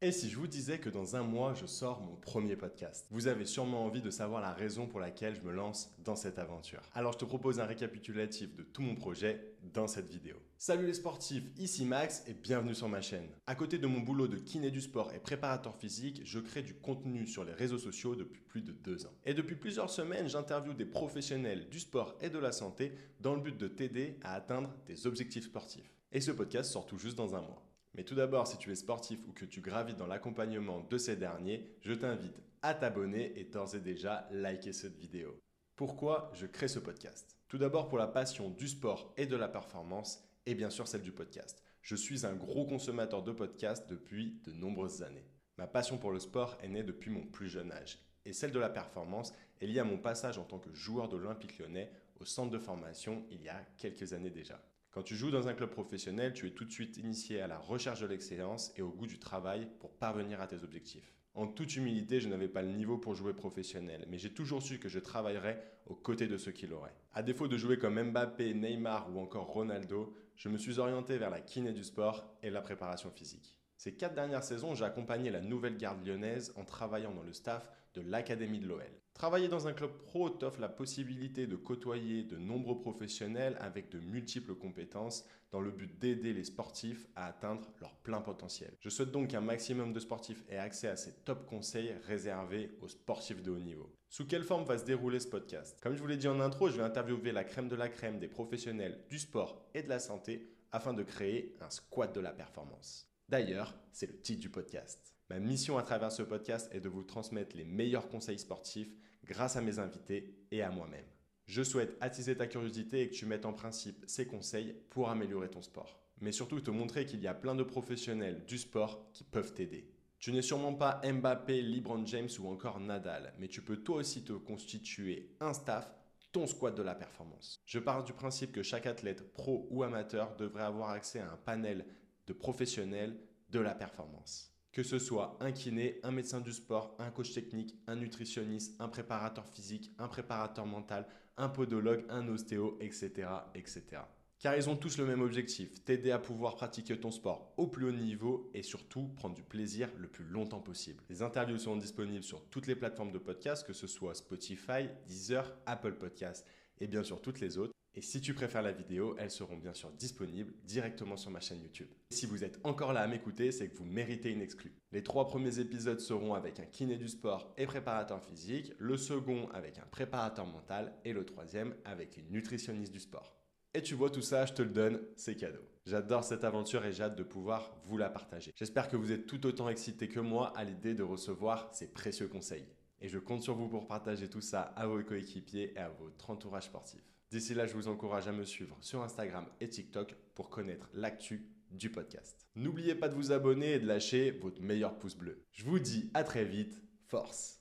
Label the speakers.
Speaker 1: Et si je vous disais que dans un mois, je sors mon premier podcast Vous avez sûrement envie de savoir la raison pour laquelle je me lance dans cette aventure. Alors je te propose un récapitulatif de tout mon projet dans cette vidéo. Salut les sportifs, ici Max et bienvenue sur ma chaîne. À côté de mon boulot de kiné du sport et préparateur physique, je crée du contenu sur les réseaux sociaux depuis plus de deux ans. Et depuis plusieurs semaines, j'interviewe des professionnels du sport et de la santé dans le but de t'aider à atteindre tes objectifs sportifs. Et ce podcast sort tout juste dans un mois. Mais tout d'abord, si tu es sportif ou que tu gravites dans l'accompagnement de ces derniers, je t'invite à t'abonner et d'ores et déjà liker cette vidéo. Pourquoi je crée ce podcast? Tout d'abord pour la passion du sport et de la performance et bien sûr celle du podcast. Je suis un gros consommateur de podcasts depuis de nombreuses années. Ma passion pour le sport est née depuis mon plus jeune âge et celle de la performance est liée à mon passage en tant que joueur de l'Olympique lyonnais au centre de formation il y a quelques années déjà. Quand tu joues dans un club professionnel, tu es tout de suite initié à la recherche de l'excellence et au goût du travail pour parvenir à tes objectifs. En toute humilité, je n'avais pas le niveau pour jouer professionnel, mais j'ai toujours su que je travaillerais aux côtés de ceux qui l'auraient. À défaut de jouer comme Mbappé, Neymar ou encore Ronaldo, je me suis orienté vers la kiné du sport et la préparation physique. Ces quatre dernières saisons, j'ai accompagné la nouvelle garde lyonnaise en travaillant dans le staff de l'Académie de l'OL. Travailler dans un club pro t'offre la possibilité de côtoyer de nombreux professionnels avec de multiples compétences dans le but d'aider les sportifs à atteindre leur plein potentiel. Je souhaite donc qu'un maximum de sportifs aient accès à ces top conseils réservés aux sportifs de haut niveau. Sous quelle forme va se dérouler ce podcast? Comme je vous l'ai dit en intro, je vais interviewer la crème de la crème des professionnels du sport et de la santé afin de créer un squat de la performance. D'ailleurs, c'est le titre du podcast. Ma mission à travers ce podcast est de vous transmettre les meilleurs conseils sportifs grâce à mes invités et à moi-même. Je souhaite attiser ta curiosité et que tu mettes en principe ces conseils pour améliorer ton sport. Mais surtout te montrer qu'il y a plein de professionnels du sport qui peuvent t'aider. Tu n'es sûrement pas Mbappé, LeBron James ou encore Nadal, mais tu peux toi aussi te constituer un staff ton squat de la performance. Je pars du principe que chaque athlète, pro ou amateur, devrait avoir accès à un panel de professionnels de la performance. Que ce soit un kiné, un médecin du sport, un coach technique, un nutritionniste, un préparateur physique, un préparateur mental, un podologue, un ostéo, etc., etc. Car ils ont tous le même objectif, t'aider à pouvoir pratiquer ton sport au plus haut niveau et surtout prendre du plaisir le plus longtemps possible. Les interviews seront disponibles sur toutes les plateformes de podcast, que ce soit Spotify, Deezer, Apple Podcasts et bien sûr toutes les autres. Et si tu préfères la vidéo, elles seront bien sûr disponibles directement sur ma chaîne YouTube. Si vous êtes encore là à m'écouter, c'est que vous méritez une exclue. Les trois premiers épisodes seront avec un kiné du sport et préparateur physique, le second avec un préparateur mental et le troisième avec une nutritionniste du sport. Et tu vois tout ça, je te le donne, c'est cadeau. J'adore cette aventure et j'ai hâte de pouvoir vous la partager. J'espère que vous êtes tout autant excités que moi à l'idée de recevoir ces précieux conseils. Et je compte sur vous pour partager tout ça à vos coéquipiers et à votre entourage sportif. D'ici là, je vous encourage à me suivre sur Instagram et TikTok pour connaître l'actu du podcast. N'oubliez pas de vous abonner et de lâcher votre meilleur pouce bleu. Je vous dis à très vite, force